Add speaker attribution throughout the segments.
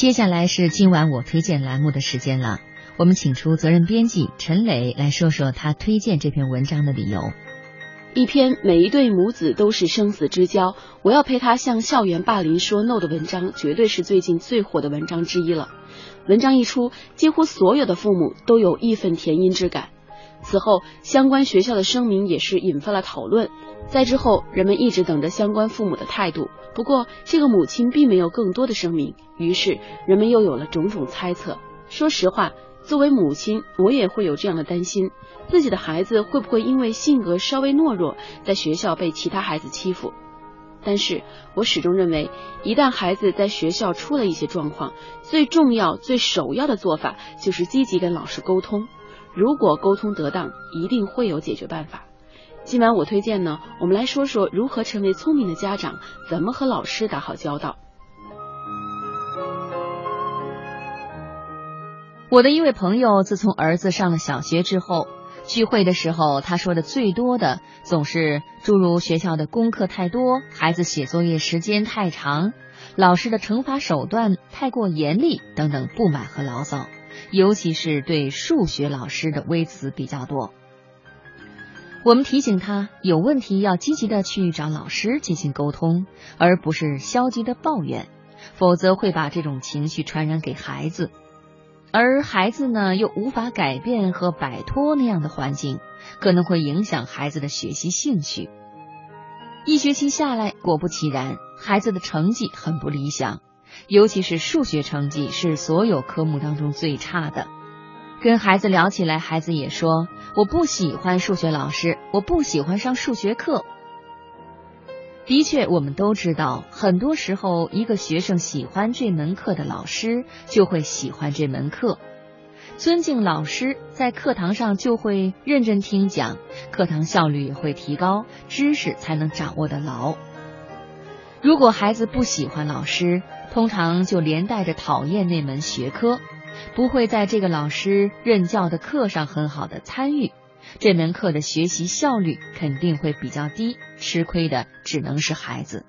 Speaker 1: 接下来是今晚我推荐栏目的时间了，我们请出责任编辑陈磊来说说他推荐这篇文章的理由。
Speaker 2: 一篇每一对母子都是生死之交，我要陪他向校园霸凌说 no 的文章，绝对是最近最火的文章之一了。文章一出，几乎所有的父母都有义愤填膺之感。此后，相关学校的声明也是引发了讨论。在之后，人们一直等着相关父母的态度。不过，这个母亲并没有更多的声明，于是人们又有了种种猜测。说实话，作为母亲，我也会有这样的担心：自己的孩子会不会因为性格稍微懦弱，在学校被其他孩子欺负？但是我始终认为，一旦孩子在学校出了一些状况，最重要、最首要的做法就是积极跟老师沟通。如果沟通得当，一定会有解决办法。今晚我推荐呢，我们来说说如何成为聪明的家长，怎么和老师打好交道。
Speaker 1: 我的一位朋友，自从儿子上了小学之后，聚会的时候，他说的最多的总是诸如学校的功课太多，孩子写作业时间太长，老师的惩罚手段太过严厉等等不满和牢骚，尤其是对数学老师的微词比较多。我们提醒他有问题要积极的去找老师进行沟通，而不是消极的抱怨，否则会把这种情绪传染给孩子，而孩子呢又无法改变和摆脱那样的环境，可能会影响孩子的学习兴趣。一学期下来，果不其然，孩子的成绩很不理想，尤其是数学成绩是所有科目当中最差的。跟孩子聊起来，孩子也说：“我不喜欢数学老师，我不喜欢上数学课。”的确，我们都知道，很多时候，一个学生喜欢这门课的老师，就会喜欢这门课。尊敬老师，在课堂上就会认真听讲，课堂效率也会提高，知识才能掌握的牢。如果孩子不喜欢老师，通常就连带着讨厌那门学科。不会在这个老师任教的课上很好的参与，这门课的学习效率肯定会比较低，吃亏的只能是孩子。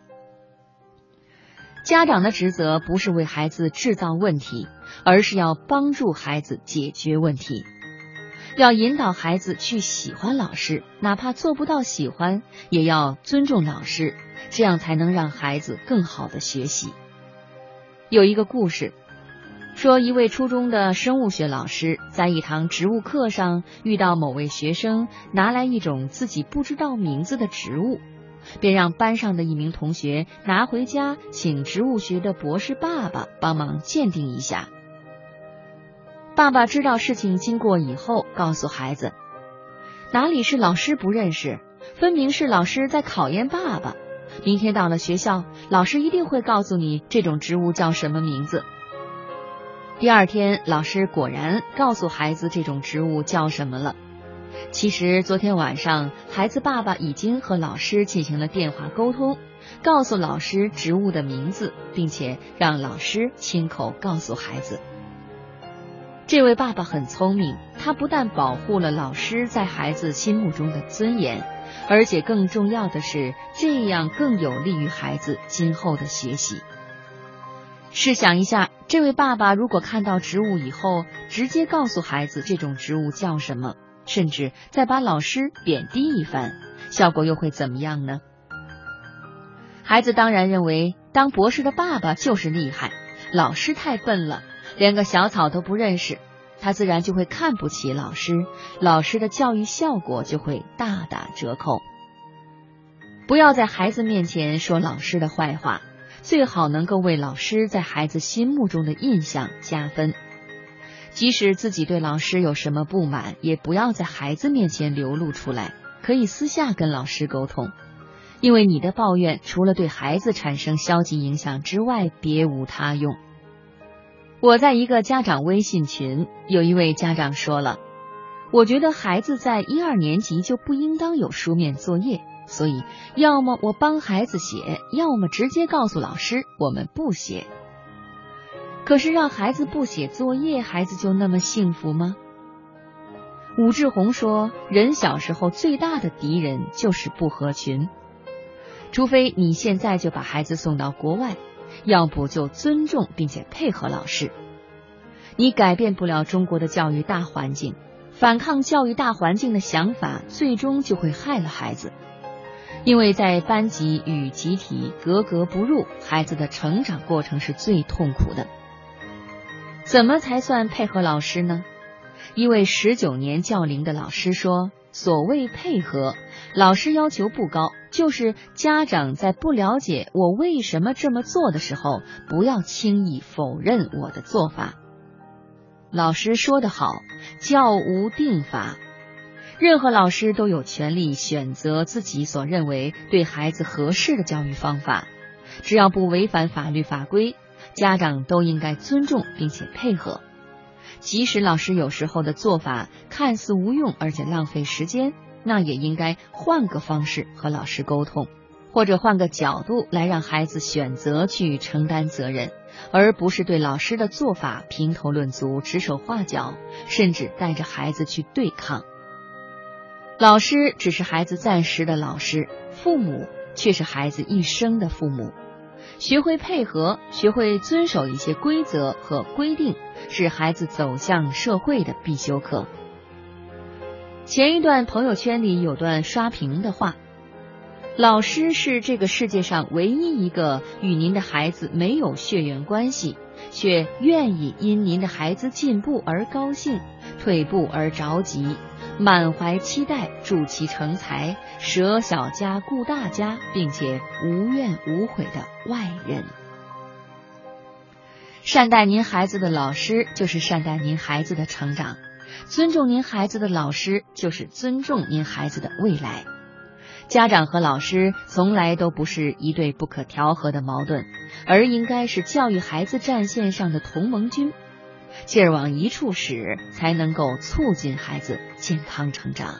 Speaker 1: 家长的职责不是为孩子制造问题，而是要帮助孩子解决问题，要引导孩子去喜欢老师，哪怕做不到喜欢，也要尊重老师，这样才能让孩子更好的学习。有一个故事。说，一位初中的生物学老师在一堂植物课上遇到某位学生拿来一种自己不知道名字的植物，便让班上的一名同学拿回家，请植物学的博士爸爸帮忙鉴定一下。爸爸知道事情经过以后，告诉孩子：“哪里是老师不认识，分明是老师在考验爸爸。明天到了学校，老师一定会告诉你这种植物叫什么名字。”第二天，老师果然告诉孩子这种植物叫什么了。其实昨天晚上，孩子爸爸已经和老师进行了电话沟通，告诉老师植物的名字，并且让老师亲口告诉孩子。这位爸爸很聪明，他不但保护了老师在孩子心目中的尊严，而且更重要的是，这样更有利于孩子今后的学习。试想一下，这位爸爸如果看到植物以后，直接告诉孩子这种植物叫什么，甚至再把老师贬低一番，效果又会怎么样呢？孩子当然认为当博士的爸爸就是厉害，老师太笨了，连个小草都不认识，他自然就会看不起老师，老师的教育效果就会大打折扣。不要在孩子面前说老师的坏话。最好能够为老师在孩子心目中的印象加分。即使自己对老师有什么不满，也不要在孩子面前流露出来，可以私下跟老师沟通。因为你的抱怨除了对孩子产生消极影响之外，别无他用。我在一个家长微信群，有一位家长说了：“我觉得孩子在一二年级就不应当有书面作业。”所以，要么我帮孩子写，要么直接告诉老师我们不写。可是让孩子不写作业，孩子就那么幸福吗？武志红说：“人小时候最大的敌人就是不合群，除非你现在就把孩子送到国外，要不就尊重并且配合老师。你改变不了中国的教育大环境，反抗教育大环境的想法，最终就会害了孩子。因为在班级与集体格格不入，孩子的成长过程是最痛苦的。怎么才算配合老师呢？一位十九年教龄的老师说：“所谓配合，老师要求不高，就是家长在不了解我为什么这么做的时候，不要轻易否认我的做法。”老师说得好：“教无定法。”任何老师都有权利选择自己所认为对孩子合适的教育方法，只要不违反法律法规，家长都应该尊重并且配合。即使老师有时候的做法看似无用而且浪费时间，那也应该换个方式和老师沟通，或者换个角度来让孩子选择去承担责任，而不是对老师的做法评头论足、指手画脚，甚至带着孩子去对抗。老师只是孩子暂时的老师，父母却是孩子一生的父母。学会配合，学会遵守一些规则和规定，是孩子走向社会的必修课。前一段朋友圈里有段刷屏的话：“老师是这个世界上唯一一个与您的孩子没有血缘关系，却愿意因您的孩子进步而高兴，退步而着急。”满怀期待，助其成才，舍小家顾大家，并且无怨无悔的外人。善待您孩子的老师，就是善待您孩子的成长；尊重您孩子的老师，就是尊重您孩子的未来。家长和老师从来都不是一对不可调和的矛盾，而应该是教育孩子战线上的同盟军。劲儿往一处使，才能够促进孩子健康成长。